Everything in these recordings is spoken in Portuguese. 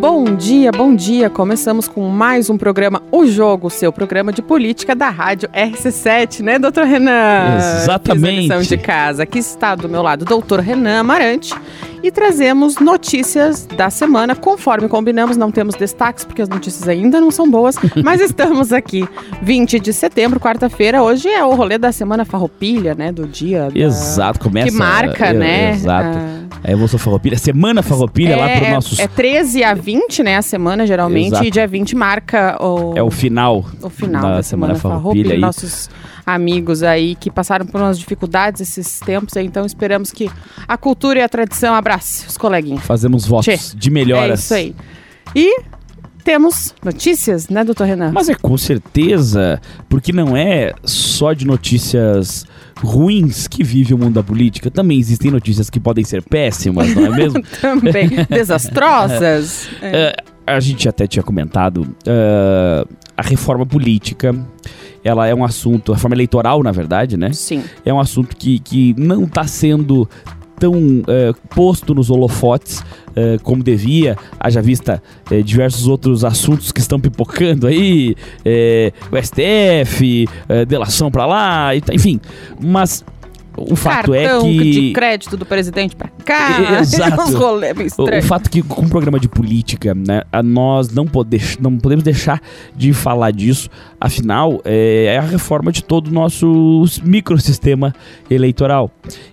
Bom dia, bom dia. Começamos com mais um programa O Jogo, seu programa de política da Rádio RC7, né, doutor Renan? Exatamente. Fiz de casa. Aqui está do meu lado o doutor Renan Amarante e trazemos notícias da semana. Conforme combinamos, não temos destaques porque as notícias ainda não são boas, mas estamos aqui. 20 de setembro, quarta-feira. Hoje é o rolê da semana farroupilha, né? Do dia. Da... Exato, começa. Que marca, é, né? Exato. Ah, A Evolução Farroupilha, Semana Farroupilha lá para nossos. é 13 a 20, né? A semana, geralmente. Exato. E dia 20 marca o, É o final. o final da da, Semana semana, Farroupilha farroupilha. Nossos amigos aí que passaram por umas dificuldades esses tempos. Então esperamos que a cultura e a tradição abrace os coleguinhas. Fazemos votos Tchê, de melhoras. É isso aí. E temos notícias, né, doutor Renan? Mas é com certeza, porque não é só de notícias ruins que vive o mundo da política. Também existem notícias que podem ser péssimas, não é mesmo? Também desastrosas. É. É, a gente até tinha comentado é, a reforma política. Ela é um assunto, a reforma eleitoral, na verdade, né? Sim. é um assunto que, que não está sendo tão é, posto nos holofotes é, como devia, haja vista é, diversos outros assuntos que estão pipocando aí, é, o STF, é, delação pra lá, tá- enfim. Mas o fato Cartão é que. de crédito do presidente pra cá. Exato. O, o fato que com um programa de política, né, a nós não, pode, não podemos deixar de falar disso. Afinal, é, é a reforma de todo o nosso microsistema eleitoral.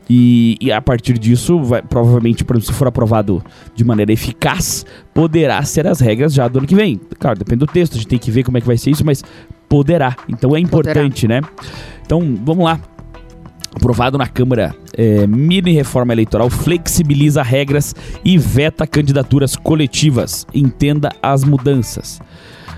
E, e a partir disso, vai, provavelmente, por exemplo, se for aprovado de maneira eficaz, poderá ser as regras já do ano que vem. Claro, depende do texto, a gente tem que ver como é que vai ser isso, mas poderá. Então é importante, né? Então, vamos lá. Aprovado na Câmara, é, mini reforma eleitoral flexibiliza regras e veta candidaturas coletivas. Entenda as mudanças.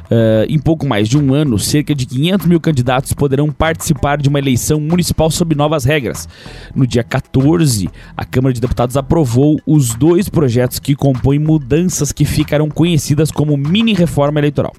É, em pouco mais de um ano, cerca de 500 mil candidatos poderão participar de uma eleição municipal sob novas regras. No dia 14, a Câmara de Deputados aprovou os dois projetos que compõem mudanças que ficarão conhecidas como mini reforma eleitoral.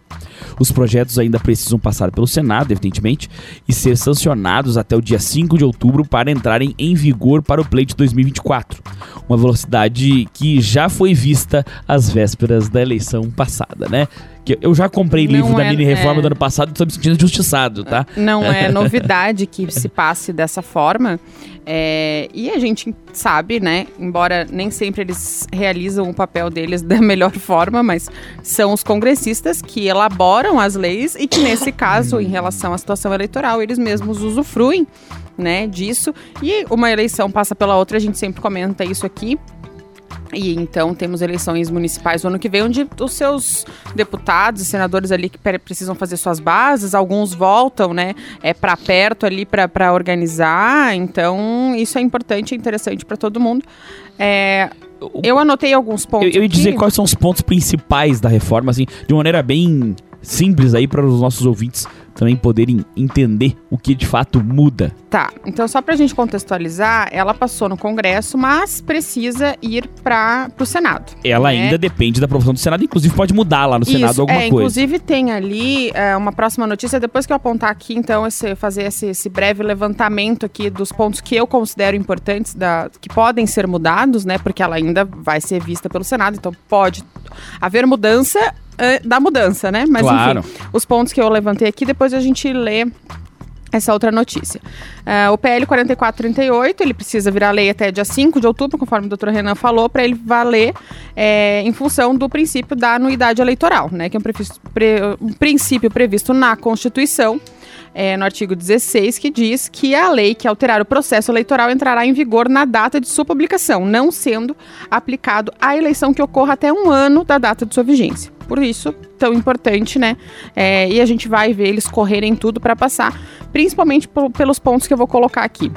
Os projetos ainda precisam passar pelo Senado, evidentemente, e ser sancionados até o dia 5 de outubro para entrarem em vigor para o pleito 2024. Uma velocidade que já foi vista às vésperas da eleição passada, né? Que eu já comprei Não livro da é- mini reforma é. do ano passado e estou me sentindo injustiçado, tá? Não é novidade que se passe dessa forma. É, e a gente sabe, né? Embora nem sempre eles realizam o papel deles da melhor forma, mas são os congressistas que elaboram as leis e que, nesse caso, em relação à situação eleitoral, eles mesmos usufruem né, disso. E uma eleição passa pela outra, a gente sempre comenta isso aqui. E então temos eleições municipais no ano que vem, onde os seus deputados e senadores ali que pre- precisam fazer suas bases, alguns voltam, né, é para perto ali para organizar. Então isso é importante, é interessante para todo mundo. É, eu anotei alguns pontos. Eu, eu ia dizer quais são os pontos principais da reforma, assim, de maneira bem simples aí para os nossos ouvintes também poderem entender o que de fato muda. Tá, então só pra gente contextualizar, ela passou no Congresso, mas precisa ir para o Senado. Ela né? ainda depende da aprovação do Senado, inclusive pode mudar lá no Senado Isso, alguma é, coisa. Inclusive tem ali é, uma próxima notícia, depois que eu apontar aqui, então, esse, fazer esse, esse breve levantamento aqui dos pontos que eu considero importantes, da, que podem ser mudados, né? Porque ela ainda vai ser vista pelo Senado, então pode haver mudança da mudança, né? Mas Claro. enfim, os pontos que eu levantei aqui, depois a gente lê essa outra notícia. Ah, o PL 4438, ele precisa virar lei até dia 5 de outubro, conforme o doutor Renan falou, para ele valer é, em função do princípio da anuidade eleitoral, né? Que é um, pre- um princípio previsto na Constituição, é, no artigo 16, que diz que a lei que alterar o processo eleitoral entrará em vigor na data de sua publicação, não sendo aplicado à eleição que ocorra até um ano da data de sua vigência. Por isso, tão importante, né? É, e a gente vai ver eles correrem tudo para passar, principalmente pelos pontos que eu vou colocar aqui.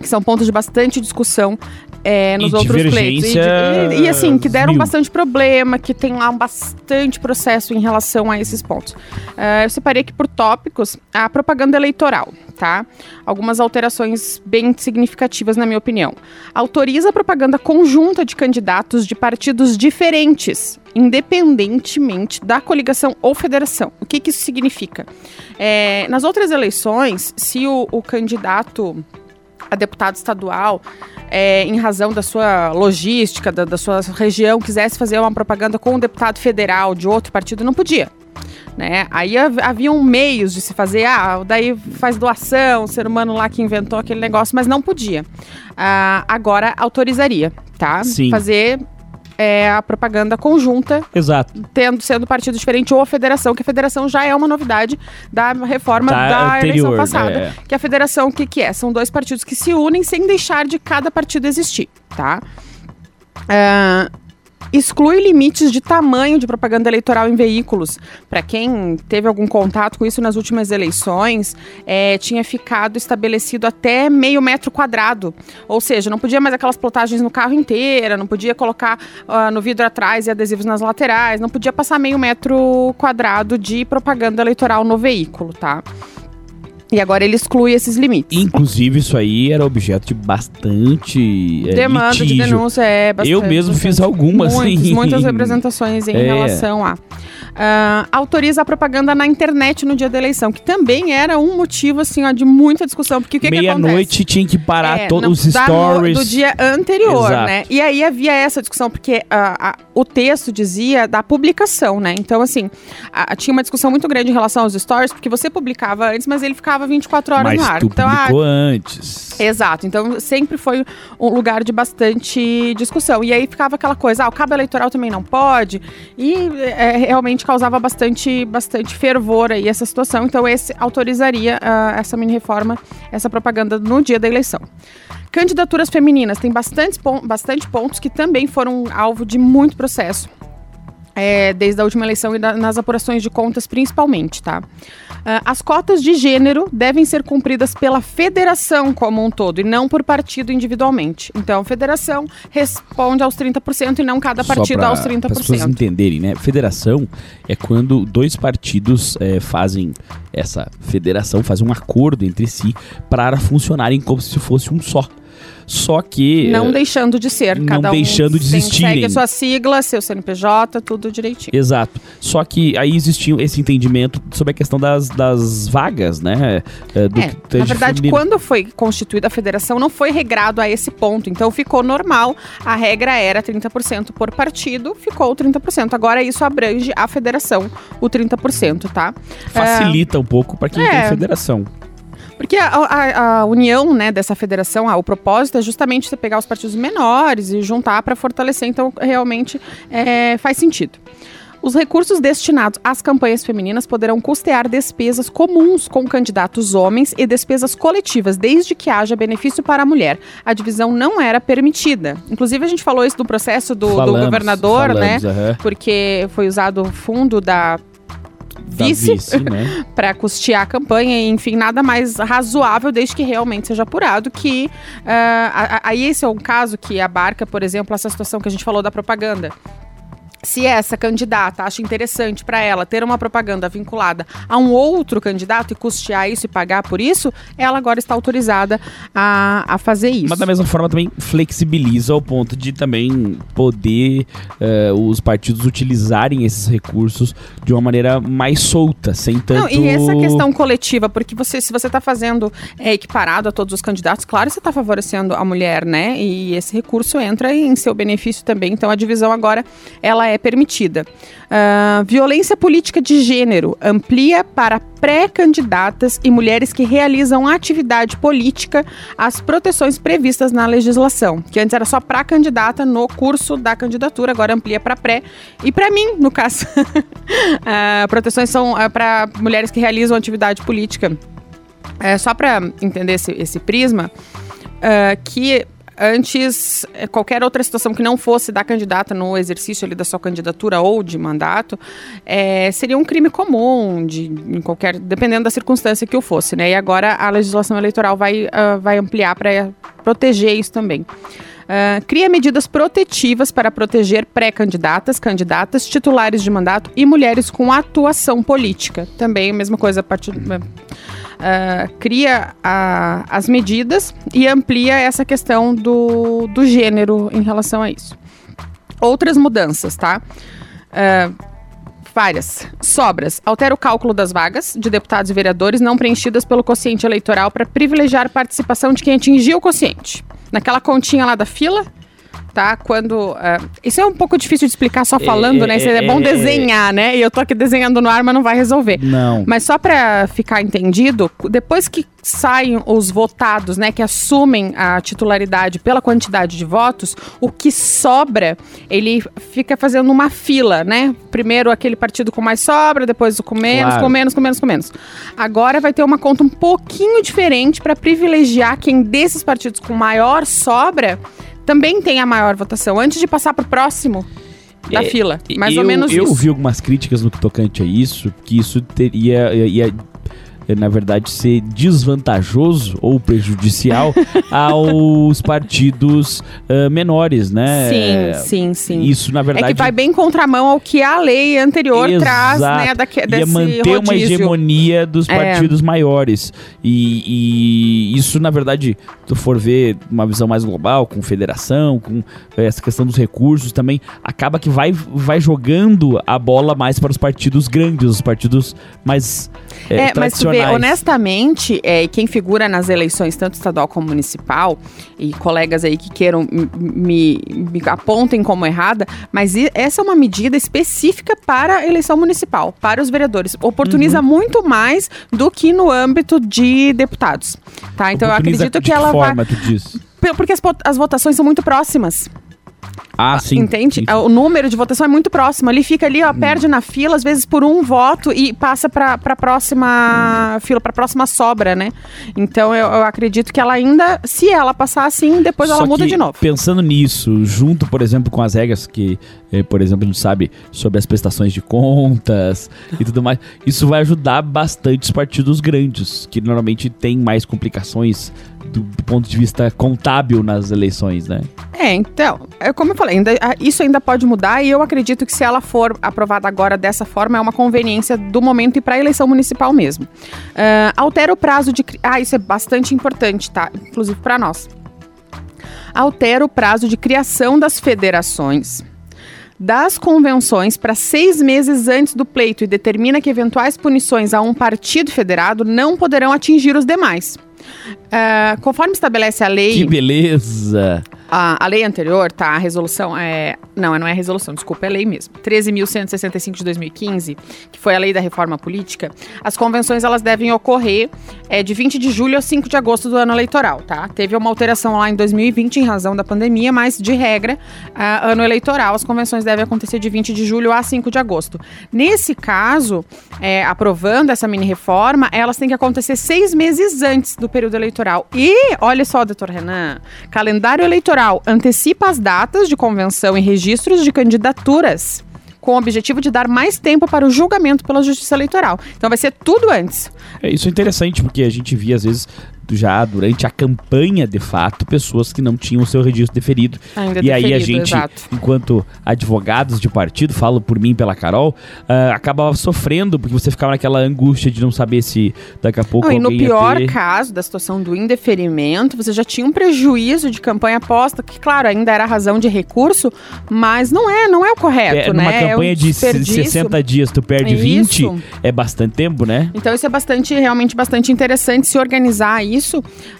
Que são pontos de bastante discussão é, nos E outros pleitos. E, e- e, assim, que deram mil. bastante problema, que tem lá um bastante processo em relação a esses pontos. Ah, eu separei aqui por tópicos a propaganda eleitoral, tá? Algumas alterações bem significativas, na minha opinião. Autoriza a propaganda conjunta de candidatos de partidos diferentes, independentemente da coligação ou federação. O que, que isso significa? É, nas outras eleições, se o, o candidato a deputado estadual, é, em razão da sua logística, da, da sua região, quisesse fazer uma propaganda com um deputado federal de outro partido, não podia. Né? Aí haviam meios de se fazer, ah, daí faz doação, o ser humano lá que inventou aquele negócio, mas não podia. Ah, agora autorizaria, tá? Sim. Fazer é, a propaganda conjunta, Exato. tendo, sendo partido diferente ou a federação, que a federação já é uma novidade da reforma Da da, anterior, eleição passada. é. Que a federação, o que, que é? São dois partidos que se unem sem deixar de cada partido existir, tá? Ah, exclui limites de tamanho de propaganda eleitoral em veículos. Para quem teve algum contato com isso nas últimas eleições, é, tinha ficado estabelecido até meio metro quadrado. Ou seja, não podia mais aquelas plotagens no carro inteira, não podia colocar ah, no vidro atrás e adesivos nas laterais, não podia passar meio metro quadrado de propaganda eleitoral no veículo, tá? E agora ele exclui esses limites. Inclusive, isso aí era objeto de bastante é, Demanda de litígio. denúncia é bastante. Eu mesmo fiz algumas, Muitas, sim. muitas representações em É. relação a. Ah, autoriza a propaganda na internet no dia da eleição, que também era um motivo, assim, ó, de muita discussão. Porque o que? Meia-noite tinha que parar É, todos os no- stories. do dia anterior, Exato. né? E aí havia essa discussão, porque ah, ah, o texto dizia da publicação, né? Então, assim, ah, tinha uma discussão muito grande em relação aos stories, porque você publicava antes, mas ele ficava 24 horas Mas no ar. tu Então, ah, antes. Exato, então sempre foi um lugar de bastante discussão. E aí ficava aquela coisa, ah, o cabo eleitoral também não pode, e é, realmente causava bastante, bastante fervor aí essa situação. Então esse autorizaria ah, essa mini reforma, essa propaganda no dia da eleição. Candidaturas femininas, tem bastante, pon- bastante pontos que também foram alvo de muito processo. é, desde a última eleição e da- nas apurações de contas, principalmente, tá? Ah, as cotas de gênero devem ser cumpridas pela federação como um todo e não por partido individualmente. Então, a federação responde aos 30% e não cada partido aos Para as pessoas 30%. entenderem, né? Federação é quando dois partidos eh, fazem essa federação, fazem um acordo entre si para funcionarem como se fosse um só. Só que Não eh, deixando de ser. não cada um deixando de existirem. Segue a sua sigla, seu CNPJ, tudo direitinho. Exato. Só que aí existia esse entendimento sobre a questão das, das vagas, né? eh, do É, na de verdade, quando foi constituída a federação, não foi regrado a esse ponto. Então, ficou normal. A regra era 30% por partido, ficou 30%. Agora, isso abrange a federação, o 30%, tá? Facilita um pouco para quem É. tem federação. Porque a, a- a união né, dessa federação, ah, o propósito é justamente você pegar os partidos menores e juntar para fortalecer. Então, realmente é, faz sentido. Os recursos destinados às campanhas femininas poderão custear despesas comuns com candidatos homens e despesas coletivas, desde que haja benefício para a mulher. A divisão não era permitida. Inclusive, a gente falou isso no processo do, do Falamos, governador, né? falamos, aham. Porque foi usado o fundo da Da vice, né? para custear a campanha, e, enfim, nada mais razoável desde que realmente seja apurado que a- aí esse é um caso que abarca, por exemplo, essa situação que a gente falou da propaganda. Se essa candidata acha interessante para ela ter uma propaganda vinculada a um outro candidato e custear isso e pagar por isso, ela agora está autorizada a, a fazer isso. Mas da mesma forma também flexibiliza ao ponto de também poder eh, os partidos utilizarem esses recursos de uma maneira mais solta, sem tanto... Não, e essa questão coletiva, porque você, se você está fazendo é, equiparado a todos os candidatos, claro, você está favorecendo a mulher, né? E esse recurso entra em seu benefício também. Então a divisão agora ela é permitida. Ah, violência política de gênero amplia para pré-candidatas e mulheres que realizam atividade política as proteções previstas na legislação, que antes era só para candidata no curso da candidatura, agora amplia para pré e para mim, no caso. Ah, proteções são para mulheres que realizam atividade política. É, só para entender esse, esse prisma, ah, que antes eh, qualquer outra situação que não fosse da candidata no exercício ali da sua candidatura ou de mandato eh, seria um crime comum de em qualquer dependendo da circunstância que o fosse né e agora a legislação eleitoral vai ah, vai ampliar para proteger isso também Ah, cria medidas protetivas para proteger pré-candidatas, candidatas, titulares de mandato e mulheres com atuação política. Também a mesma coisa a partir ah, cria a- as medidas e amplia essa questão do, do gênero em relação a isso. Outras mudanças, tá? Ah, várias. Sobras. Altera o cálculo das vagas de deputados e vereadores não preenchidas pelo quociente eleitoral para privilegiar a participação de quem atingiu o quociente. Naquela continha lá da fila, tá? Quando. Uh, isso é um pouco difícil de explicar só falando, É, né? Isso é, é, bom é, desenhar, né? E eu tô aqui desenhando no ar, mas não vai resolver. Não. Mas só para ficar entendido, depois que saem os votados, né, que assumem a titularidade pela quantidade de votos, o que sobra, ele fica fazendo uma fila, né? Primeiro aquele partido com mais sobra, depois o com menos, Claro. com menos, com menos, com menos. Agora vai ter uma conta um pouquinho diferente para privilegiar quem desses partidos com maior sobra também tem a maior votação antes de passar pro próximo da É, fila. Mais eu, ou menos eu isso. vi algumas críticas no que tocante a isso, que isso teria. ia, na verdade, ser desvantajoso ou prejudicial aos partidos ah, menores, né? Sim, sim, sim. Isso, na verdade. É que vai bem contramão ao que a lei anterior traz, Exato. né, daque, ia desse manter uma rodízio. hegemonia dos É. partidos maiores. E, e isso, na verdade, se tu for ver uma visão mais global, com federação, com essa questão dos recursos também, acaba que vai, vai jogando a bola mais para os partidos grandes, os partidos mais é, É, mas tu vê, honestamente, é, quem figura nas eleições, tanto estadual como municipal, e colegas aí que queiram me, me apontem como errada, mas essa é uma medida específica para a eleição municipal, para os vereadores. Oportuniza Uhum. muito mais do que no âmbito de deputados. Tá? Então eu acredito que ela vai. forma, tu diz? Porque as, as votações são muito próximas. Ah, sim. Entende? sim. O número de votação é muito próximo. Ele fica ali, ó, perde na fila, às vezes por um voto e passa para a próxima fila, para a próxima sobra, né? Então eu, eu acredito que ela ainda, se ela passar assim, depois ela Só muda que, de novo. Pensando nisso, junto, por exemplo, com as regras que, eh, por exemplo, a gente sabe sobre as prestações de contas e tudo mais, isso vai ajudar bastante os partidos grandes, que normalmente têm mais complicações do, do ponto de vista contábil nas eleições, né? É, então, é como eu falei, ainda- isso ainda pode mudar e eu acredito que se ela for aprovada agora dessa forma, é uma conveniência do momento e para a eleição municipal mesmo. Ah, altera o prazo de. Ah, isso é bastante importante, tá? Inclusive para nós. Altera o prazo de criação das federações. Das convenções para seis meses antes do pleito e determina que eventuais punições a um partido federado não poderão atingir os demais. Ah, conforme estabelece a lei. Que beleza! A, a lei anterior, tá? A resolução é. Não, não é a resolução, desculpa, é a lei mesmo. 13.165 de 2015, que foi a lei da reforma política. As convenções elas devem ocorrer é, de 20 de julho a 5 de agosto do ano eleitoral, tá? Teve uma alteração lá em 2020 em razão da pandemia, mas de regra, ah, ano eleitoral, as convenções devem acontecer de 20 de julho a 5 de agosto. Nesse caso, é, aprovando essa mini reforma, elas têm que acontecer seis meses antes do período eleitoral. E, olha só, doutor Renan, calendário eleitoral antecipa as datas de convenção e registros de candidaturas com o objetivo de dar mais tempo para o julgamento pela Justiça Eleitoral. Então vai ser tudo antes. É, isso é interessante, porque a gente via, às vezes, já durante a campanha, de fato, pessoas que não tinham o seu registro deferido. Ainda e aí a deferido, gente, exato. enquanto advogados de partido, falo por mim pela Carol, ah, acabava sofrendo, porque você ficava naquela angústia de não saber se daqui a pouco Não, e no pior ter... caso da situação do indeferimento, você já tinha um prejuízo de campanha aposta, que, claro, ainda era razão de recurso, mas não é, não é o correto, É, né? numa É um campanha de desperdício. 60 dias, tu perde Isso. 20, é bastante tempo, né? Então isso é bastante, realmente bastante interessante se organizar isso.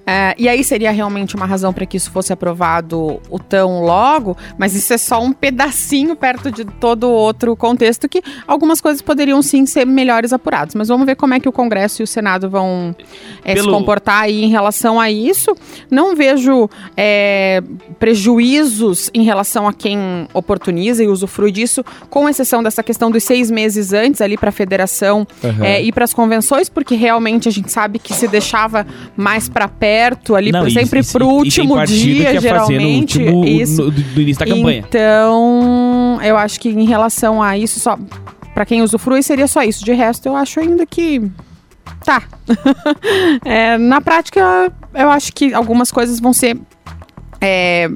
É, e aí seria realmente uma razão para que isso fosse aprovado o tão logo, mas isso é só um pedacinho perto de todo o outro contexto que algumas coisas poderiam sim ser melhores apuradas. Mas vamos ver como é que o Congresso e o Senado vão é, se Pelo- comportar aí em relação a isso. Não vejo é, prejuízos em relação a quem oportuniza e usufrui disso, com exceção dessa questão dos seis meses antes ali para a federação é, ir para as convenções, porque realmente a gente sabe que se deixava mais para perto ali, Não, por e- sempre e- pro e último partido dia, que é fazer no geralmente. último- isso. no- do, do início da campanha. Então, eu acho que em relação a isso, só para quem usufrui seria só isso. De resto, eu acho ainda que tá. É, na prática, eu acho que algumas coisas vão ser é,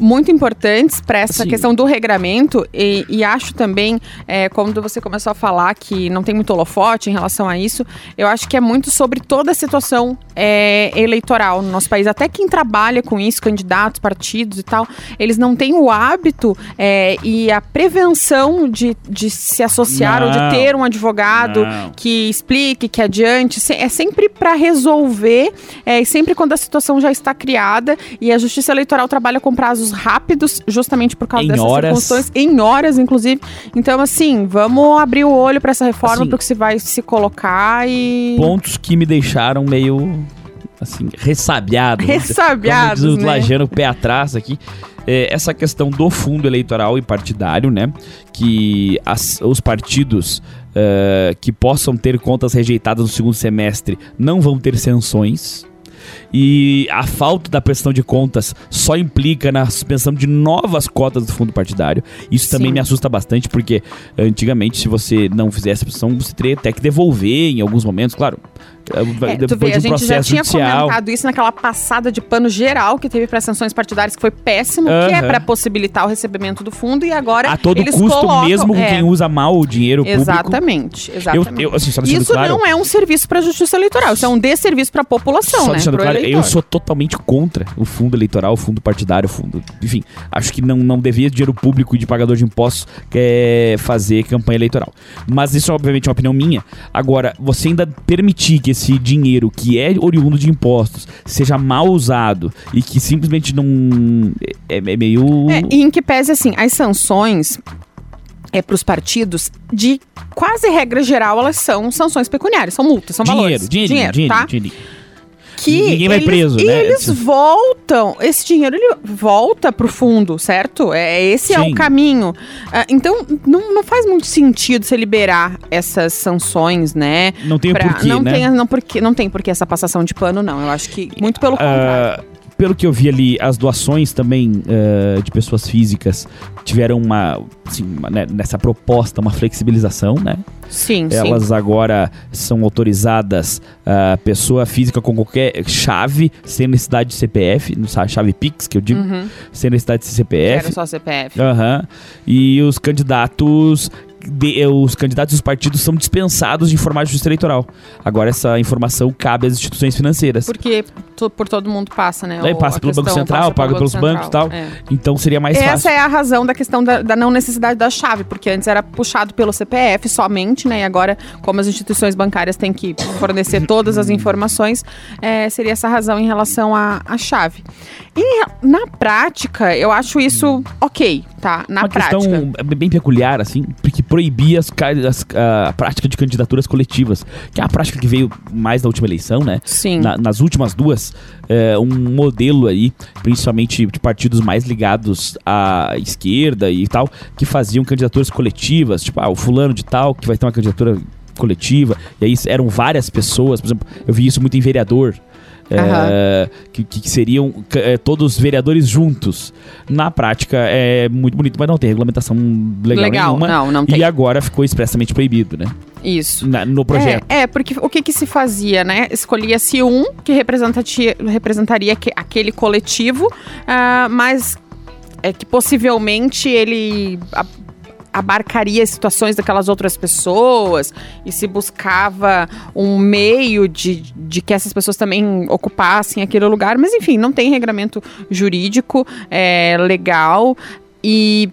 muito importantes para essa Assim. questão do regramento e, e acho também, é, quando você começou a falar que não tem muito holofote em relação a isso, eu acho que é muito sobre toda a situação é, eleitoral no nosso país. Até quem trabalha com isso, candidatos, partidos e tal, eles não têm o hábito é, e a prevenção de, de se associar Não. ou de ter um advogado Não. que explique, que adiante. É sempre para resolver, é, sempre quando a situação já está criada. E a Justiça Eleitoral trabalha com prazos rápidos, justamente por causa Em dessas horas. circunstâncias, em horas, inclusive. Então, assim, vamos abrir o olho para essa reforma, Assim, para o que se vai se colocar e. Pontos que me deixaram meio, assim, ressabiado. Ressabiados, Como diz o né? Pé atrás aqui. É, essa questão do fundo eleitoral e partidário, né? Que as- os partidos eh, que possam ter contas rejeitadas no segundo semestre não vão ter sanções. E a falta da prestação de contas só implica na suspensão de novas cotas do fundo partidário. Isso também Sim. me assusta bastante, porque antigamente, se você não fizesse a prestação, você teria até que devolver em alguns momentos, claro. É, depois tu vê, a gente já tinha judicial. comentado isso naquela passada de pano geral que teve para sanções partidárias, que foi péssimo, que é para possibilitar o recebimento do fundo, e agora A todo custo, colocam- mesmo com é, quem usa mal o dinheiro público. Exatamente, Eu, exatamente. eu, assim, Isso claro, não é um serviço para a justiça eleitoral, isso é um desserviço para a população, só né? deixando claro, eu eleitor. sou totalmente contra o fundo eleitoral, o fundo partidário, o fundo. Enfim, acho que não, não devia dinheiro público e de pagador de impostos quer fazer campanha eleitoral. Mas isso, obviamente, é uma opinião minha. Agora, você ainda permitir que esse dinheiro, que é oriundo de impostos, seja mal usado e que simplesmente não. É, é meio. É, e em que pese, assim, as sanções é, para os partidos, de quase regra geral, elas são sanções pecuniárias, são multas, são dinheiro, valores. dinheiro, dinheiro, dinheiro, tá? dinheiro. Que Ninguém vai eles, preso, e né? eles voltam, esse dinheiro ele volta pro fundo, certo? É esse é Sim. o caminho. Ah, então não, não faz muito sentido você liberar essas sanções, né? Não tem Pra- porquê, não né? tem não porque não tem porque essa passação de pano não. Eu acho que muito pelo contrário. Pelo que eu vi ali, as doações também ah, de pessoas físicas tiveram uma, assim, uma, né, nessa proposta, uma flexibilização, né? Sim, Elas agora são autorizadas a pessoa física com qualquer chave, sem necessidade de CPF, chave Pix, que eu sim. digo, Uhum. sem necessidade de Era CPF. só CPF. Aham. E os candidatos. De- eh, os candidatos e os partidos são dispensados de informar a justiça eleitoral. Agora essa informação cabe às instituições financeiras. Porque to- por todo mundo passa, né? Daí o- passa pelo Banco Central, pelo paga Banco pelos bancos e tal. Central, é. Então seria mais Essa fácil. é a razão da questão da, da não necessidade da chave, porque antes era puxado pelo CPF somente, né? E agora, como as instituições bancárias têm que fornecer todas as informações, é, seria essa razão em relação à, à chave. E na prática, eu acho isso ok, tá? Na uma prática. questão bem peculiar, assim, porque proibia as, as- a prática de candidaturas coletivas, que é a prática que veio mais na última eleição, né? Sim. Na- nas últimas duas, é, um modelo aí, principalmente de partidos mais ligados à esquerda e tal, que faziam candidaturas coletivas, tipo, ah, o fulano de tal, que vai ter uma candidatura coletiva, e aí eram várias pessoas, por exemplo, eu vi isso muito em vereador. É, que, que seriam é, todos vereadores juntos. Na prática é muito bonito, mas não tem regulamentação legal, Legal, nenhuma. não, não tem. E agora ficou expressamente proibido, né? Isso. Na- no projeto. É, é, porque o que, que se fazia, né? Escolhia-se um que representaria que- aquele coletivo, ah, mas é que possivelmente ele a- abarcaria as situações daquelas outras pessoas e se buscava um meio de, de que essas pessoas também ocupassem aquele lugar. Mas enfim, não tem regramento jurídico é, legal e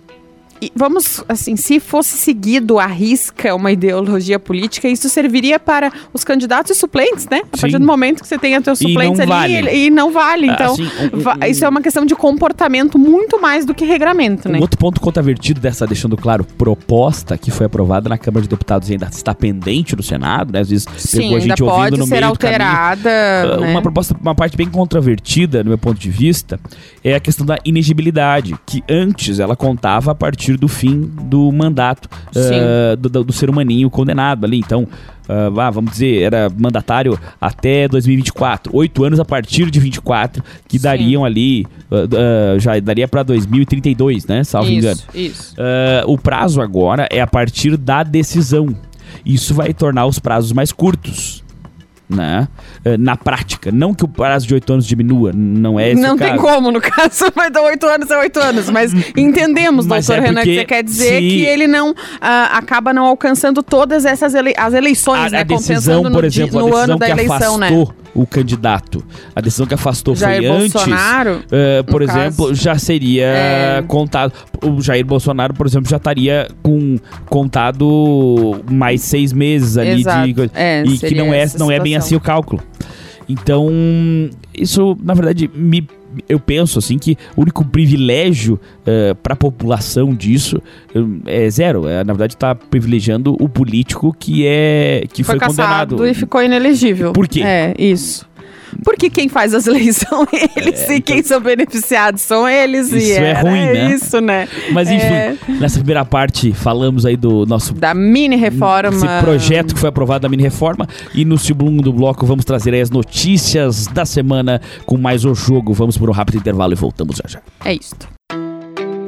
vamos, assim, se fosse seguido à risca uma ideologia política, isso serviria para os candidatos e suplentes, né? A Sim. partir do momento que você tenha teus suplentes ali vale. e, e não vale. Então, Assim, um- um- isso é uma questão de comportamento muito mais do que regramento, né? Um outro ponto contravertido dessa, deixando claro, proposta que foi aprovada na Câmara de Deputados e ainda está pendente no Senado, né? Às vezes Sim, pegou a ainda gente ouvindo pode no ser meio do caminho. alterada. Uh, né? Uma proposta, uma parte bem controvertida, no meu ponto de vista, é a questão da inegibilidade, que antes ela contava a partir do fim do mandato uh, do, do- ser humaninho condenado ali. Então, uh, ah, vamos dizer, era mandatário até 2024, oito anos a partir de 24, que Sim. dariam ali, uh, uh, já daria para 2032, né? Salvo engano. Isso, isso. Uh, o prazo agora é a partir da decisão. Isso vai tornar os prazos mais curtos. Né? Uh, na prática, não que o prazo de oito anos diminua, não é esse não tem como, no caso, vai dar oito anos, é oito anos. Mas entendemos, Mas doutor é Renan, que você quer dizer se- que ele não ah, acaba não alcançando todas essas ele as eleições, A, né? a decisão, por exemplo, no a decisão ano da que eleição, né? O candidato. A decisão que afastou Jair foi antes. Bolsonaro, Uh, por exemplo, caso. já seria É. contado. O Jair Bolsonaro, por exemplo, já estaria com contado mais seis meses ali Exato. de. É, e que não é, não é bem assim o cálculo. Então, isso, na verdade, me, eu penso assim que o único privilégio para a população disso é zero. É, na verdade, está privilegiando o político que é que foi, foi condenado. e ficou inelegível. Por quê? É, isso. Porque quem faz as leis são eles e quem são beneficiados são eles. e É, Isso é era ruim, né? Isso, né? Mas enfim, É. nessa primeira parte falamos aí do nosso Da mini reforma. esse projeto que foi aprovado da mini reforma e no segundo bloco vamos trazer aí as notícias da semana com mais o jogo. Vamos por um rápido intervalo e voltamos já já. É isto.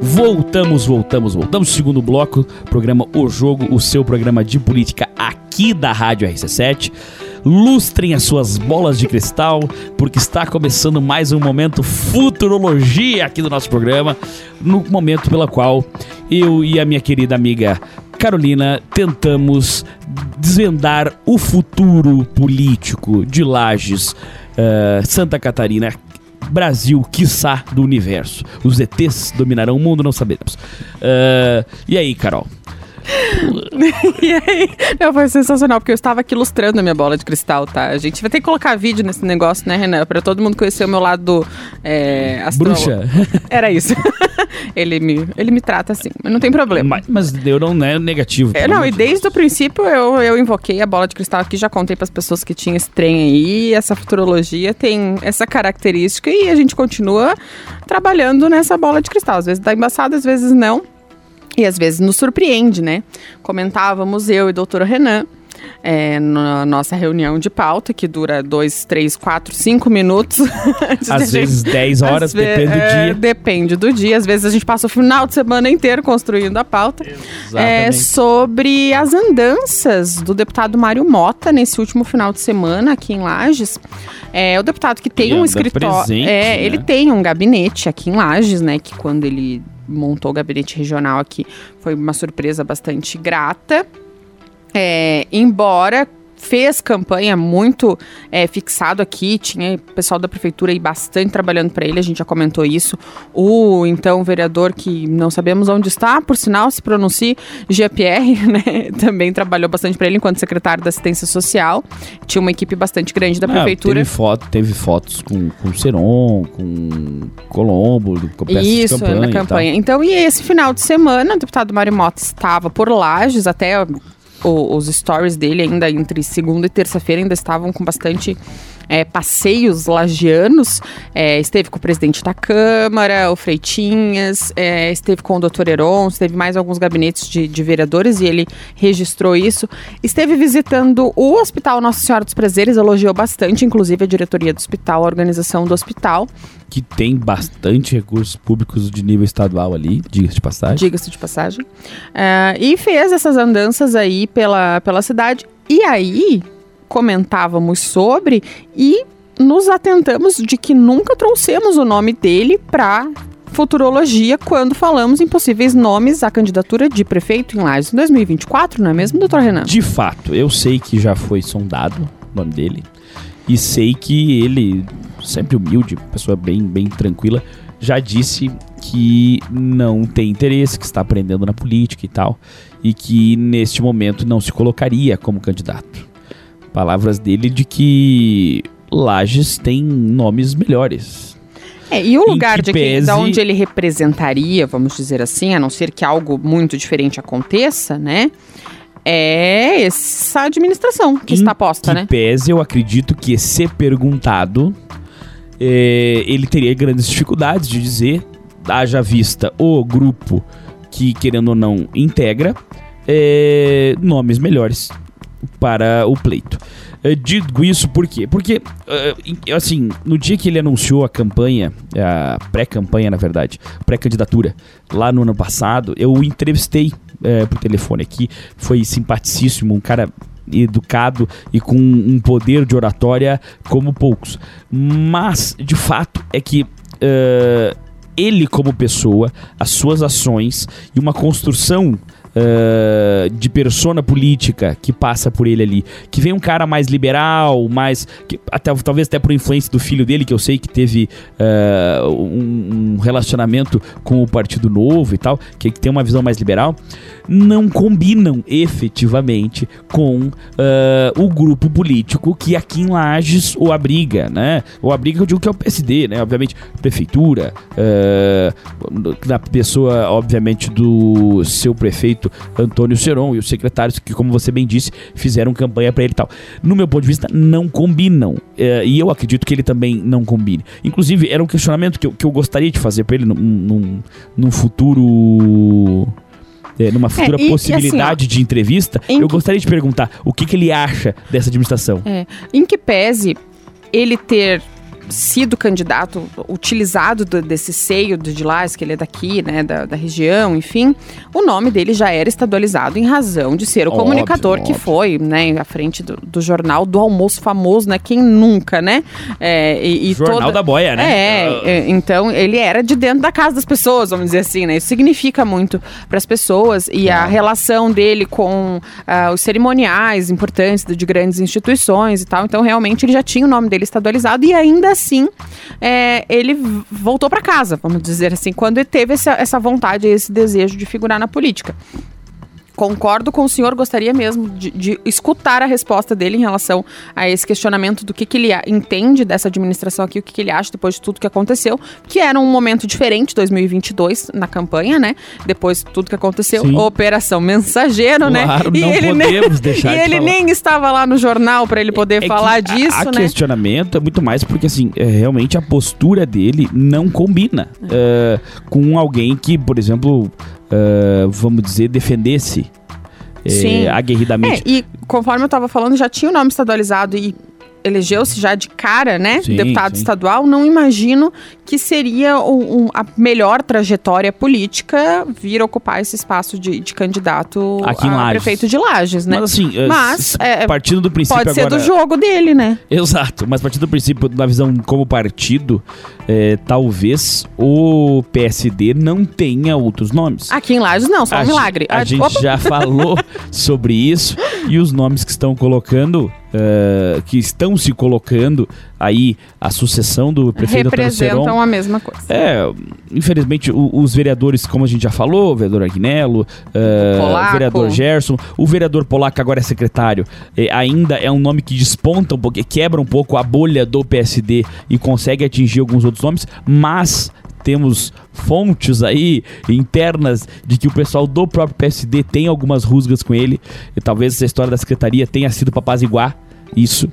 Voltamos, voltamos, voltamos. Segundo bloco, programa O Jogo, o seu programa de política aqui da Rádio RC7. Lustrem as suas bolas de cristal, porque está começando mais um momento futurologia aqui do nosso programa, no momento pela qual eu e a minha querida amiga Carolina tentamos desvendar o futuro político de Lages, eh, Santa Catarina, Brasil, quiçá do universo. Os ETs dominarão o mundo, não sabemos. Eh, e aí, Carol? E aí, não, foi sensacional, porque eu estava aqui ilustrando a minha bola de cristal, tá? A gente vai ter que colocar vídeo nesse negócio, né, Renan? Pra todo mundo conhecer o meu lado é. Bruxa. Era isso. ele, me, ele me trata assim, mas não tem problema. mas, mas eu não é negativo. É, não, e de desde Deus. o princípio eu, eu invoquei a bola de cristal aqui, já contei pras pessoas que tinha esse trem aí, essa futurologia tem essa característica e a gente continua trabalhando nessa bola de cristal. Às vezes dá embaçado, às vezes não. E às vezes nos surpreende, né? Comentávamos eu e doutor Renan é, na nossa reunião de pauta, que dura dois, três, quatro, cinco minutos. Às vezes 10 horas, ve- depende do é, dia. Depende do dia. Às vezes a gente passa o final de semana inteiro construindo a pauta. É, Exatamente. sobre as andanças do deputado Mário Mota nesse último final de semana aqui em Lages. É o deputado que tem Ele um escritório. presente, é, né? ele tem um gabinete aqui em Lages, né? Que quando ele montou o gabinete regional aqui foi uma surpresa bastante grata. É, embora fez campanha muito é, fixado aqui, tinha pessoal da prefeitura aí bastante trabalhando para ele, a gente já comentou isso. O então vereador que não sabemos onde está, por sinal, se pronuncie, GPR, né, também trabalhou bastante para ele enquanto secretário da Assistência Social. Tinha uma equipe bastante grande da Ah, prefeitura. teve, foto, teve fotos com, com Seron, com Colombo, com peças Isso, de campanha. na e campanha. Então, e esse final de semana, o deputado Mário Mota estava por Lages, até o- os stories dele ainda entre segunda e terça-feira ainda estavam com bastante é, passeios lagianos. É, esteve com o presidente da Câmara, o Freitinhas, é, esteve com o doutor Heron, esteve mais alguns gabinetes de, de vereadores e ele registrou isso. Esteve visitando o Hospital Nossa Senhora dos Prazeres, elogiou bastante, inclusive a diretoria do hospital, a organização do hospital. Que tem bastante recursos públicos de nível estadual ali, diga-se de passagem. diga-se de passagem. É, e fez essas andanças aí pela, pela cidade. E aí, comentávamos sobre e nos atentamos de que nunca trouxemos o nome dele para futurologia quando falamos em possíveis nomes à candidatura de prefeito em Lages em 2024, não é mesmo, doutor Renan? De fato, eu sei que já foi sondado o nome dele. E sei que ele, sempre humilde, pessoa bem, bem tranquila, já disse que não tem interesse, que está aprendendo na política e tal. E que neste momento não se colocaria como candidato. Palavras dele de que Lages tem nomes melhores. É, e o lugar que de que, pese- onde ele representaria, vamos dizer assim, a não ser que algo muito diferente aconteça, né? É essa administração que Em está posta, que né? pese, eu acredito que se perguntado, é, ele teria grandes dificuldades de dizer, haja vista o grupo que, querendo ou não, integra, é, nomes melhores para o pleito. É, digo isso por quê? Porque, em- assim, no dia que ele anunciou a campanha, a pré-campanha, na verdade, pré-candidatura, lá no ano passado, eu o entrevistei é, por telefone aqui, foi simpaticíssimo, um cara educado e com um poder de oratória como poucos. Mas, de fato, é que é, ele como pessoa, as suas ações e uma construção uh, de persona política que passa por ele ali. Que vem um cara mais liberal, mais. Que, até, talvez até por influência do filho dele, que eu sei que teve uh, um, um, relacionamento com o Partido Novo e tal, que, que tem uma visão mais liberal, não combinam efetivamente com uh, o grupo político que aqui em Lages o abriga, né? O abriga, eu digo que é o PSD, né? Obviamente, prefeitura, na pessoa, obviamente, do seu prefeito Antônio Seron e os secretários que, como você bem disse, fizeram campanha para ele e tal. No meu ponto de vista, não combinam. É, e eu acredito que ele também não combine. Inclusive, era um questionamento que eu, que eu gostaria de fazer para ele num, num, num futuro. É, numa futura é, e, possibilidade e assim, ó, de entrevista, eu que... gostaria de perguntar o que, que ele acha dessa administração. É, em que pese ele ter sido candidato, utilizado do, desse seio do de Lages, que ele é daqui, né, da, da, região, enfim, o nome dele já era estadualizado em razão de ser o óbvio, comunicador óbvio. que foi, né, à frente do, do, jornal do almoço famoso, né, quem nunca, né? É, e, e jornal toda... da boia, né? É, é, então ele era de dentro da casa das pessoas, vamos dizer assim, né? Isso significa muito para as pessoas e a relação dele com uh, os cerimoniais importantes de, de grandes instituições e tal. Então realmente ele já tinha o nome dele estadualizado e ainda assim, é, ele voltou para casa, vamos dizer assim, quando ele teve essa, essa vontade, esse desejo de figurar na política concordo com o senhor, gostaria mesmo de, de, escutar a resposta dele em relação a esse questionamento do que, que ele entende dessa administração aqui, o que, que ele acha depois de tudo que aconteceu, que era um momento diferente, 2022, na campanha, né? Depois de tudo que aconteceu, Sim. Operação Mensageiro, né? claro, né? E não ele podemos nem, deixar E ele falar. nem estava lá no jornal para ele poder é falar disso, a, a né? questionamento é muito mais porque, assim, é, realmente a postura dele não combina é. uh, com alguém que, por exemplo, uh, vamos dizer, defendesse é, aguerridamente. É, e conforme eu estava falando, já tinha o nome estadualizado e elegeu-se já de cara, né? Sim, deputado sim. estadual, não imagino que seria um, um, a melhor trajetória política vir ocupar esse espaço de, de candidato Aqui a prefeito de Lages, né? Mas assim, eh, mas, é, partindo do princípio pode agora... ser do jogo dele, né? Exato, mas partindo do princípio da visão como partido, é, talvez o PSD não tenha outros nomes. Aqui em Lages não, só um milagre. A, a gente Opa. já falou sobre isso e os nomes que estão colocando uh, que estão se colocando aí a sucessão do prefeito Representam a mesma coisa. É, infelizmente o, os vereadores, como a gente já falou, o vereador Agnello, uh, o, vereador Gerson, o vereador Polaco agora é secretário, é, ainda é um nome que desponta um pouco, quebra um pouco a bolha do PSD e consegue atingir alguns outros nomes, mas temos fontes aí internas de que o pessoal do próprio PSD tem algumas rusgas com ele. E talvez essa história da secretaria tenha sido para apaziguar isso.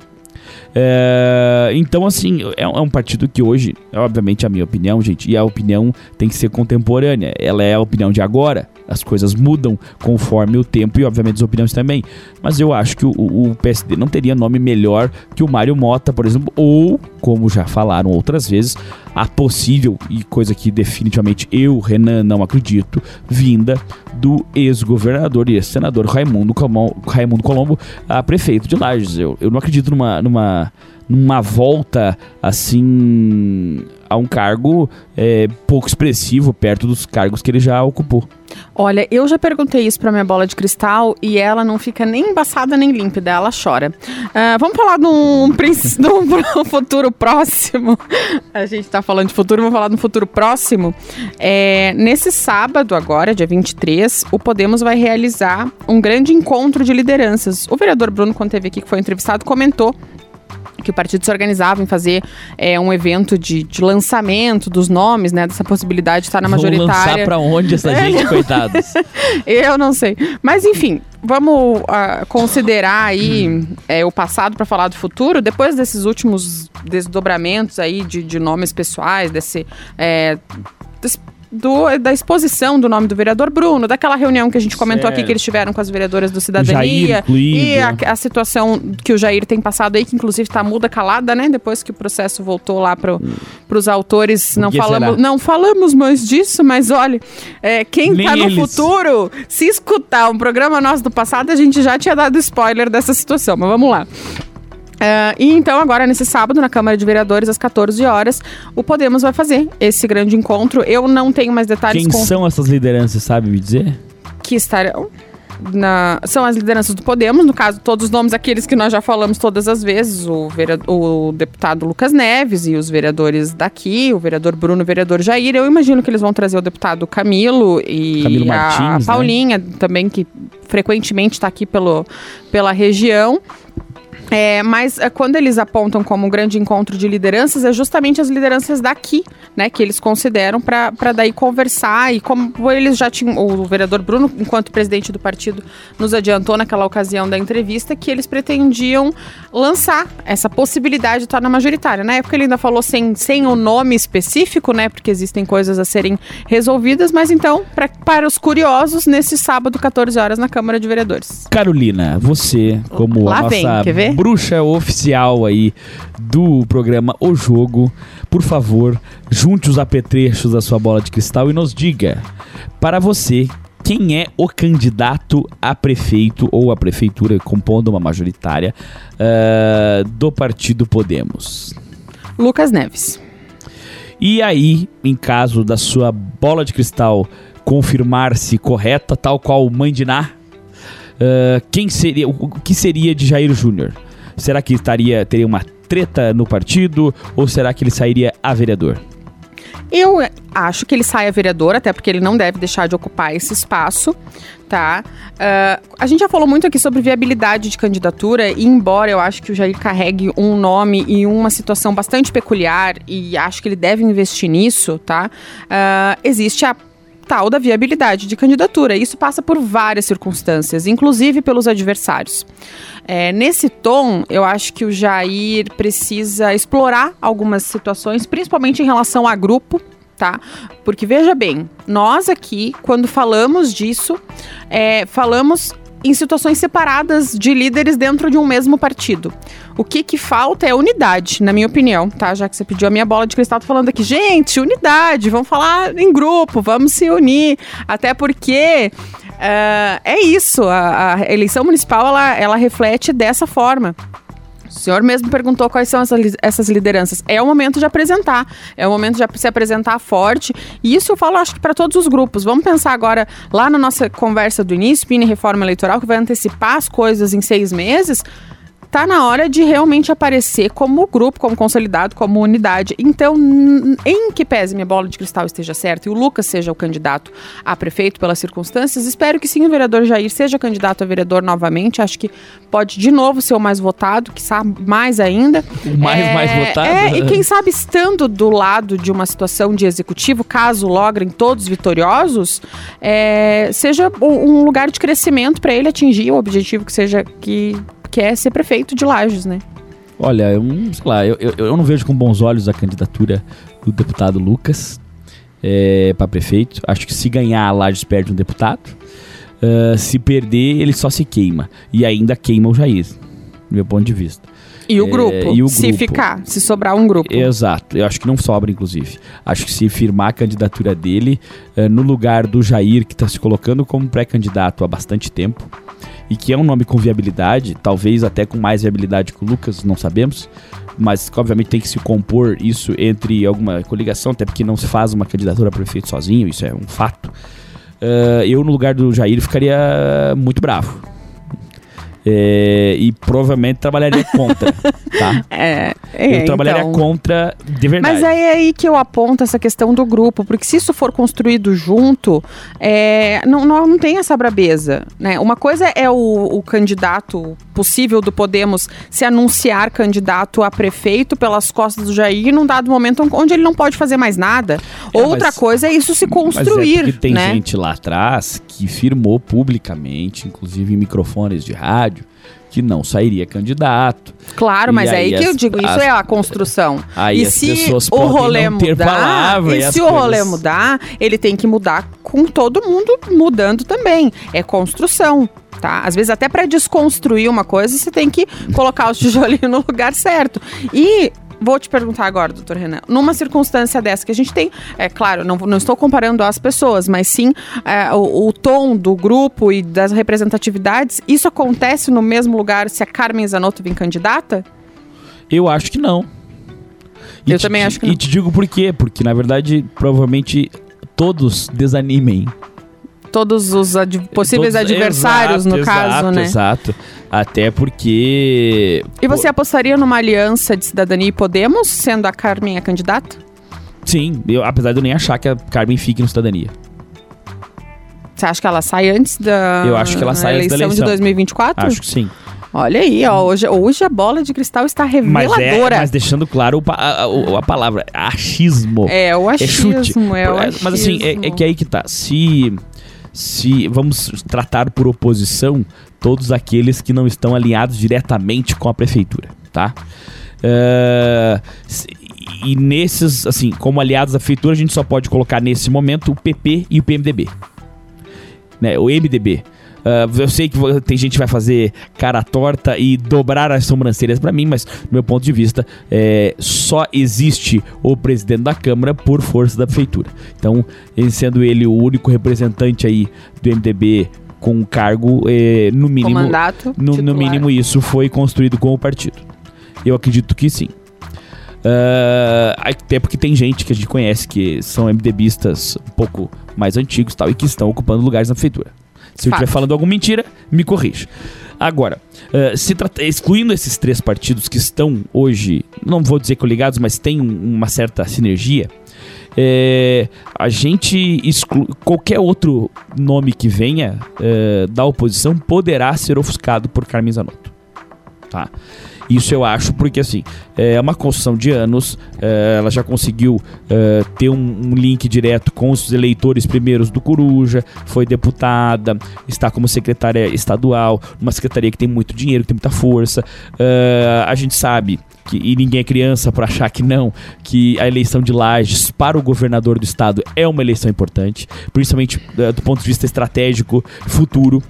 É, então, assim, é, é, um partido que hoje, é obviamente a minha opinião, gente, e a opinião tem que ser contemporânea. Ela é a opinião de agora. As coisas mudam conforme o tempo e, obviamente, as opiniões também. Mas eu acho que o, o PSD não teria nome melhor que o Mário Mota, por exemplo, ou, como já falaram outras vezes, a possível, e coisa que definitivamente eu, Renan, não acredito, vinda do ex-governador e ex-senador Raimundo, Raimundo Colombo a prefeito de Lages. Eu, eu não acredito numa, numa, numa volta assim a um cargo é, pouco expressivo perto dos cargos que ele já ocupou. Olha, eu já perguntei isso pra minha bola de cristal e ela não fica nem embaçada nem límpida, ela chora. Uh, vamos falar de um, de um futuro próximo. A gente tá falando de futuro, vamos falar de um futuro próximo. É, nesse sábado, agora, dia 23, o Podemos vai realizar um grande encontro de lideranças. O vereador Bruno, quando teve aqui, que foi entrevistado, comentou que o partido se organizava em fazer é, um evento de, de, lançamento dos nomes, né? Dessa possibilidade de estar na Vão majoritária. lançar pra onde essa gente, coitados? Eu não sei. Mas enfim, vamos uh, considerar aí é, o passado para falar do futuro. Depois desses últimos desdobramentos aí de, de nomes pessoais, desse... É, desse do, da exposição do nome do vereador Bruno, daquela reunião que a gente comentou certo. aqui que eles tiveram com as veredoras do Cidadania. Jair, e a, a, situação que o Jair tem passado aí, que inclusive está muda calada, né? Depois que o processo voltou lá para os autores. não falamos, não falamos mais disso, mas olha, é, quem está no futuro, se escutar um programa nosso do passado, a gente já tinha dado spoiler dessa situação. Mas vamos lá. Uh, e então, agora, nesse sábado, na Câmara de Vereadores, às 14 horas, o Podemos vai fazer esse grande encontro. Eu não tenho mais detalhes. Quem com... são essas lideranças, sabe me dizer? Que estarão na- são as lideranças do Podemos, no caso, todos os nomes aqueles que nós já falamos todas as vezes, o, o deputado Lucas Neves e os vereadores daqui, o vereador Bruno o vereador Jair. Eu imagino que eles vão trazer o deputado Camilo e Camilo a Martins, né? Paulinha também, que frequentemente está aqui pelo, pela região. É, mas é, quando eles apontam como um grande encontro de lideranças, é justamente as lideranças daqui, né, que eles consideram para daí conversar. E como eles já tinham, o vereador Bruno, enquanto presidente do partido, nos adiantou naquela ocasião da entrevista que eles pretendiam lançar essa possibilidade de estar na majoritária. Na época ele ainda falou sem, sem o nome específico, né, porque existem coisas a serem resolvidas, mas então, pra, para os curiosos, nesse sábado, 14 horas, na Câmara de Vereadores. Carolina, você, como Lá a vem, nossa quer ver? Bruxa oficial aí do programa O Jogo, por favor, junte os apetrechos da sua bola de cristal e nos diga, para você, quem é o candidato a prefeito ou a prefeitura compondo uma majoritária ah, do partido Podemos? Lucas Neves. E aí, em caso da sua bola de cristal confirmar-se correta, tal qual Mãe ah, quem seria, o que seria de Jair Júnior? Será que estaria teria uma treta no partido ou será que ele sairia a vereador? Eu acho que ele sai a vereador, até porque ele não deve deixar de ocupar esse espaço, tá? Ah, a gente já falou muito aqui sobre viabilidade de candidatura, e embora eu acho que o Jair carregue um nome e uma situação bastante peculiar, e acho que ele deve investir nisso, tá? Ah, existe a tal da viabilidade de candidatura. Isso passa por várias circunstâncias, inclusive pelos adversários. É, nesse tom, eu acho que o Jair precisa explorar algumas situações, principalmente em relação a grupo, tá? Porque veja bem, nós aqui, quando falamos disso, é, falamos em situações separadas de líderes dentro de um mesmo partido. O que que falta é unidade, na minha opinião, tá? Já que você pediu a minha bola de cristal, tô falando aqui, gente, unidade, vamos falar em grupo, vamos se unir, até porque ah, é isso, a, a eleição municipal ela, ela reflete dessa forma. O senhor mesmo perguntou quais são essas, li- essas lideranças. É o momento de apresentar, é o momento de se apresentar forte. E isso eu falo, acho que para todos os grupos. Vamos pensar agora lá na nossa conversa do início, mini reforma eleitoral, que vai antecipar as coisas em seis meses. Tá na hora de realmente aparecer como grupo, como consolidado, como unidade. Então, em que pese minha bola de cristal esteja certa e o Lucas seja o candidato a prefeito pelas circunstâncias, espero que sim o vereador Jair seja candidato a vereador novamente. Acho que pode de novo ser o mais votado, que sabe mais ainda. O mais, mais votado? É, e quem sabe estando do lado de uma situação de executivo, caso logrem todos vitoriosos, é, seja um lugar de crescimento para ele atingir o objetivo que seja que quer ser prefeito de Lages, né? Olha, eu, não- sei lá, eu, eu, eu não vejo com bons olhos a candidatura do deputado Lucas para prefeito. Acho que se ganhar, a Lages perde um deputado. Ah, se perder, ele só se queima. E ainda queima o Jair, do meu ponto de vista. E o É, grupo, e o se grupo. ficar, se sobrar um grupo. Exato, eu acho que não sobra, inclusive. Acho que se firmar a candidatura dele eh, no lugar do Jair, que está se colocando como pré-candidato há bastante tempo, e que é um nome com viabilidade, talvez até com mais viabilidade que o Lucas, não sabemos, mas obviamente tem que se compor isso entre alguma coligação, até porque não se faz uma candidatura a prefeito sozinho, isso é um fato. Eh, eu, no lugar do Jair, ficaria muito bravo. É, e provavelmente trabalharia contra, tá? É, é, eu trabalharia então. contra de verdade. Mas é aí que eu aponto essa questão do grupo, porque se isso for construído junto, é, não, não, não tem essa brabeza. Né? Uma coisa é o, o candidato possível do Podemos se anunciar candidato a prefeito pelas costas do Jair num dado momento onde ele não pode fazer mais nada. É, Outra mas- coisa é isso se Mas é construir. tem né? gente lá atrás que firmou publicamente, inclusive em microfones de rádio, que não sairia candidato. Claro, mas é aí aí que eu as- digo, isso as- é a construção. Aí e as se pessoas o podem rolê não ter mudar, palavra e e se o coisas- rolê mudar, ele tem que mudar com todo mundo mudando também. É construção. Tá? Às vezes, até para desconstruir uma coisa, você tem que colocar os tijolinhos no lugar certo. E vou te perguntar agora, doutor Renan, numa circunstância dessa que a gente tem, é claro, não, não estou comparando as pessoas, mas sim é, o, o tom do grupo e das representatividades, isso acontece no mesmo lugar se a Carmen Zanotto vir candidata? Eu acho que não. Eu te- também acho que E não. te digo por quê? Porque, na verdade, provavelmente todos desanimem todos os ad- possíveis Todos- adversários, Exato, no caso, exato, né? Exato. Até porque. E você apostaria numa aliança de cidadania e Podemos, sendo a Carmen a candidata? Sim, eu, apesar de eu nem achar que a Carmen fique no cidadania. Você acha que ela sai antes da Eu acho que ela sai antes da eleição de eleição. 2024? Acho que sim. Olha aí, ó, hoje, hoje a bola de cristal está Mas, reveladora. é, mas deixando claro o a, a- a palavra, achismo. É, o É achismo, chute. é, o achismo. Mas assim, é, é que aí que tá. Se, se vamos tratar por oposição todos aqueles que não estão alinhados diretamente com a prefeitura, tá? Se- e nesses, assim, como aliados da prefeitura, a gente só pode colocar nesse momento o PP e o PMDB. Né, o MDB. Ah, eu sei que tem gente que vai fazer cara torta e dobrar as sobrancelhas pra mim, mas do meu ponto de vista, é, só existe o presidente da Câmara por força da prefeitura. Então, sendo ele o único representante aí do MDB com um cargo, é, no Com mínimo, mandato no, no mínimo isso foi construído com o partido. Eu acredito que sim. Ah, até porque tem gente que a gente conhece que são MDBistas um pouco mais antigos tal, e que estão ocupando lugares na prefeitura. Se eu estiver falando alguma mentira, me corrija. Agora, se trata- excluindo esses três partidos que estão hoje, não vou dizer coligados, mas tem um- uma certa sinergia, é, a gente exclui qualquer outro nome que venha é, da oposição poderá ser ofuscado por Carmen Zanotto. Tá? Isso eu acho porque assim é uma construção de anos. é, ela já conseguiu é, ter um, um link direto com os eleitores primeiros do Coruja, foi deputada, está como secretária estadual, uma secretaria que tem muito dinheiro, que tem muita força. É, a gente sabe que, e ninguém é criança para achar que não, que a eleição de Lages para o governador do estado é uma eleição importante, principalmente eh, do ponto de vista estratégico, futuro.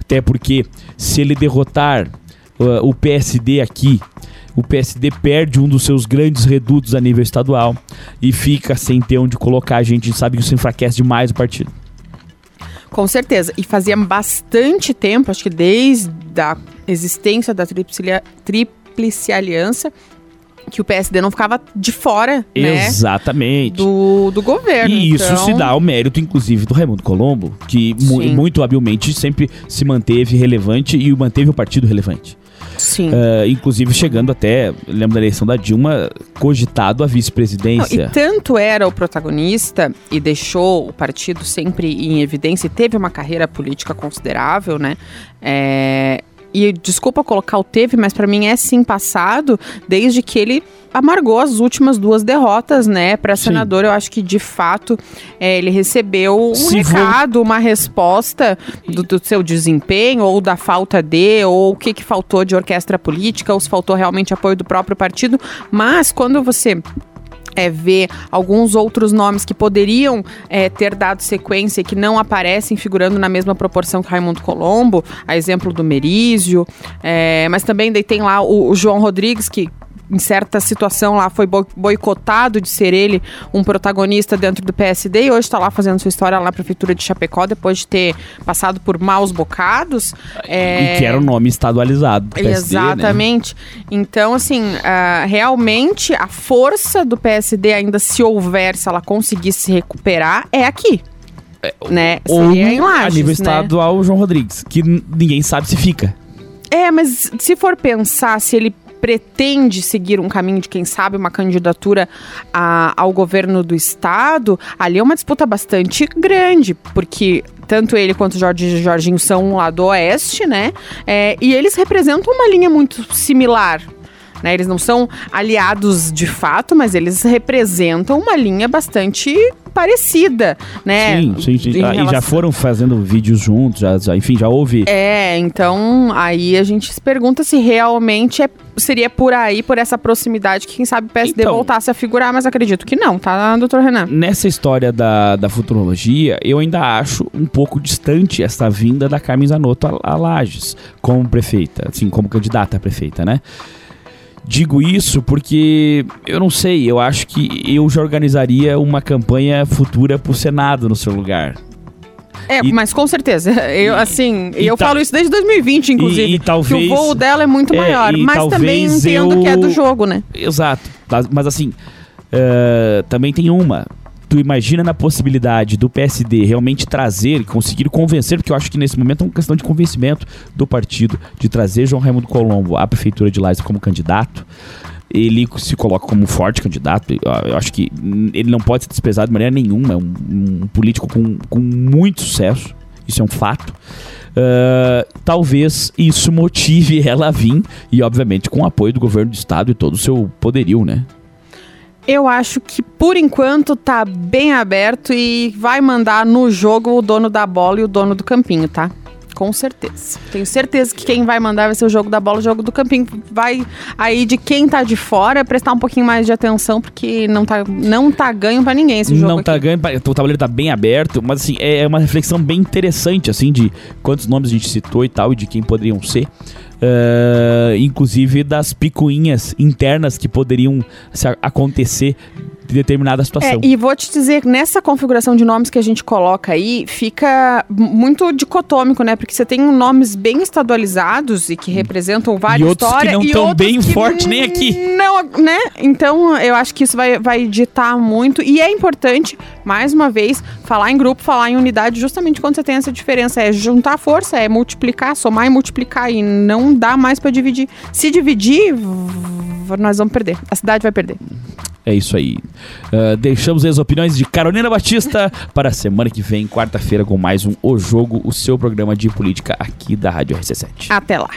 Até porque se ele derrotar uh, o PSD aqui, o PSD perde um dos seus grandes redutos a nível estadual e fica sem ter onde colocar a gente. A gente sabe que isso enfraquece demais o partido. Com certeza. E fazia bastante tempo, acho que desde a existência da Tríplice, Aliança, que o PSD não ficava de fora, né? Exatamente. Do, do governo. E isso Então, se dá ao mérito, inclusive, do Raimundo Colombo, que mu- muito habilmente sempre se manteve relevante e manteve o partido relevante. Sim. Uh, inclusive chegando até, lembro da eleição da Dilma, cogitado a vice-presidência. e tanto era o protagonista e deixou o partido sempre em evidência e teve uma carreira política considerável, né? É, e desculpa colocar o teve, mas pra mim é sim passado desde que ele amargou as últimas duas derrotas, né? Para senador, eu acho que de fato é, ele recebeu um Se recado, uma resposta do, do seu desempenho ou da falta de, ou o que, que faltou de orquestra política, ou se faltou realmente apoio do próprio partido. Mas quando você é, ver alguns outros nomes que poderiam é, ter dado sequência e que não aparecem figurando na mesma proporção que Raimundo Colombo, a exemplo do Merizio, é, mas também daí tem lá o, o João Rodrigues, que em certa situação lá foi boi- boicotado de ser ele um protagonista dentro do PSD e hoje está lá fazendo sua história lá na prefeitura de Chapecó depois de ter passado por maus bocados. É, E que era o nome estadualizado do PSD, né? Exatamente. Então, assim, ah, realmente a força do PSD, ainda se houver, se ela conseguir se recuperar, é aqui. né? Ou Seria em a Lages, nível né? estadual, João Rodrigues, que ninguém sabe se fica. É, mas se for pensar se ele pretende seguir um caminho de quem sabe uma candidatura a- ao governo do estado, ali é uma disputa bastante grande, porque tanto ele quanto o Jorge Jorginho são lá do oeste, né? É, e eles representam uma linha muito similar. Né? Eles não são aliados de fato, mas eles representam uma linha bastante parecida, né? sim, sim, sim. Ah, E já foram fazendo vídeos juntos, já, já- enfim, já houve. é, então aí a gente se pergunta se realmente é- seria por aí, por essa proximidade, que quem sabe o PSD Então- voltasse a figurar, mas acredito que não, tá, doutor Renan? Nessa história da, da futurologia, eu ainda acho um pouco distante essa vinda da Carmen Zanotto a, a Lages como prefeita, assim, como candidata a prefeita, né? Digo isso porque eu não sei, eu acho que eu já organizaria uma campanha futura pro Senado no seu lugar. É, E- mas com certeza. Eu, assim, e eu ta- falo isso desde 2020, inclusive. E- e talvez- Que o voo dela é muito é, maior. e Mas também entendo eu- que é do jogo, né? Exato. Mas- assim, eh, também tem uma. Tu imagina na possibilidade do PSD realmente trazer, conseguir convencer, porque eu acho que nesse momento é uma questão de convencimento do partido, de trazer João Raimundo Colombo à prefeitura de Lages como candidato. Ele se coloca como um forte candidato. Eu acho que ele não pode ser desprezado de maneira nenhuma. É um, um político com, com muito sucesso. Isso é um fato. Uh, talvez isso motive ela a vir, e obviamente com o apoio do governo do estado e todo o seu poderio, né? Eu acho que por enquanto tá bem aberto e vai mandar no jogo o dono da bola e o dono do campinho, tá? Com certeza. Tenho certeza que quem vai mandar vai ser o jogo da bola, o jogo do campinho. Vai aí de quem tá de fora prestar um pouquinho mais de atenção, porque não tá, não tá ganho para ninguém esse jogo. Não tá ganho, o tabuleiro tá bem aberto, mas assim, é uma reflexão bem interessante, assim, de quantos nomes a gente citou e tal, e de quem poderiam ser. Uh, inclusive das picuinhas internas que poderiam acontecer de determinada situação. É, e vou te dizer, nessa configuração de nomes que a gente coloca aí, fica muito dicotômico, né? Porque você tem nomes bem estadualizados e que representam várias e outros. Que não estão bem forte nem aqui. Não, né? Então, eu acho que isso vai, vai ditar muito. E é importante, mais uma vez, falar em grupo, falar em unidade, justamente quando você tem essa diferença. É juntar força, é multiplicar, somar e multiplicar. E não dá mais para dividir. Se dividir, nós vamos perder. A cidade vai perder. É isso aí. Uh, deixamos as opiniões de Carolina Batista para a semana que vem, quarta-feira, com mais um O Jogo, o seu programa de política aqui da Rádio RC7. Até lá.